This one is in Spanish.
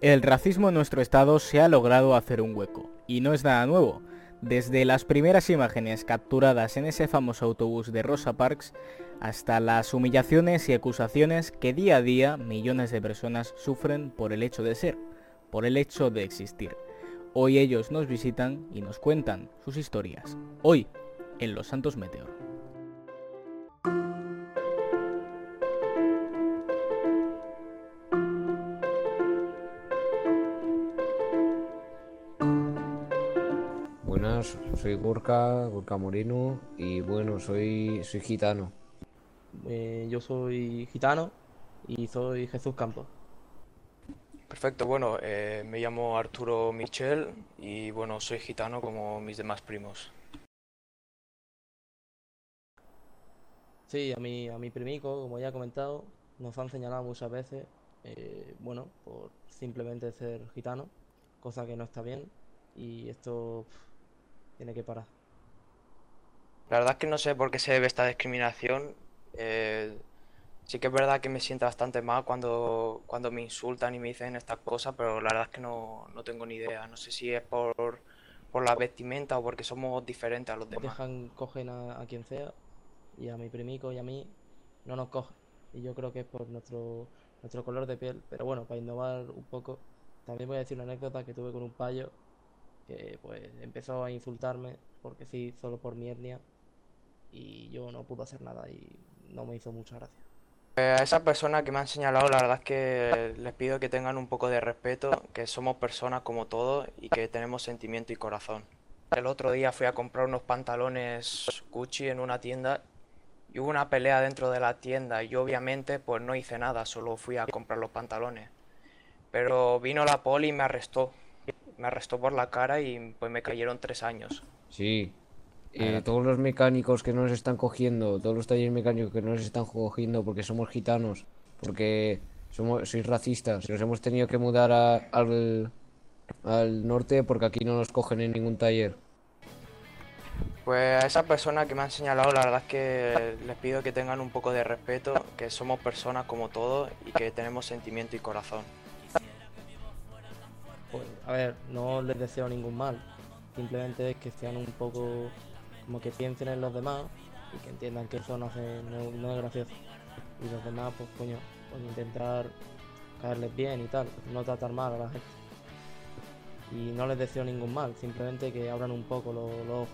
El racismo en nuestro estado se ha logrado hacer un hueco, y no es nada nuevo. Desde las primeras imágenes capturadas en ese famoso autobús de Rosa Parks hasta las humillaciones y acusaciones que día a día millones de personas sufren por el hecho de ser, por el hecho de existir. Hoy ellos nos visitan y nos cuentan sus historias. Hoy, en Los Santos Meteor. Buenas, soy Gorka, Gorka Moreno y bueno, soy, soy gitano. Eh, yo soy gitano y soy Jesús Campos. Perfecto, bueno, eh, me llamo Arturo Michel y bueno, soy gitano como mis demás primos. Sí, a mi, a mi primico, como ya he comentado, nos han señalado muchas veces, eh, bueno, por simplemente ser gitano, cosa que no está bien y esto tiene que parar. La verdad es que no sé por qué se debe esta discriminación. eh, sí que es verdad que me siento bastante mal cuando, cuando me insultan y me dicen estas cosas, pero la verdad es que no, no tengo ni idea. No sé si es por, por la vestimenta o porque somos diferentes a los demás. Dejan, cogen a, a quien sea y a mi primico y a mí no nos cogen. Y yo creo que es por nuestro, nuestro color de piel. Pero bueno, para innovar un poco, también voy a decir una anécdota que tuve con un payo que pues empezó a insultarme porque sí, solo por mi etnia y yo no pude hacer nada y no me hizo mucha gracia. Eh, A esa persona que me han señalado, la verdad es que les pido que tengan un poco de respeto, que somos personas como todos y que tenemos sentimiento y corazón. El otro día fui a comprar unos pantalones Gucci en una tienda y hubo una pelea dentro de la tienda y obviamente pues no hice nada, solo fui a comprar los pantalones. Pero vino la poli y me arrestó. Me arrestó por la cara y pues me cayeron tres años. Sí, eh, todos los mecánicos que nos están cogiendo, todos los talleres mecánicos que nos están cogiendo porque somos gitanos, porque somos, sois racistas, nos hemos tenido que mudar a- al, al norte porque aquí no nos cogen en ningún taller. Pues a esa persona que me han señalado, la verdad es que les pido que tengan un poco de respeto, que somos personas como todos y que tenemos sentimiento y corazón. A ver, no les deseo ningún mal, simplemente es que sean un poco como que piensen en los demás y que entiendan que eso no, hace, no, es gracioso. Y los demás, pues coño, pues intentar caerles bien y tal, no tratar mal a la gente. Y no les deseo ningún mal, simplemente que abran un poco los, los ojos,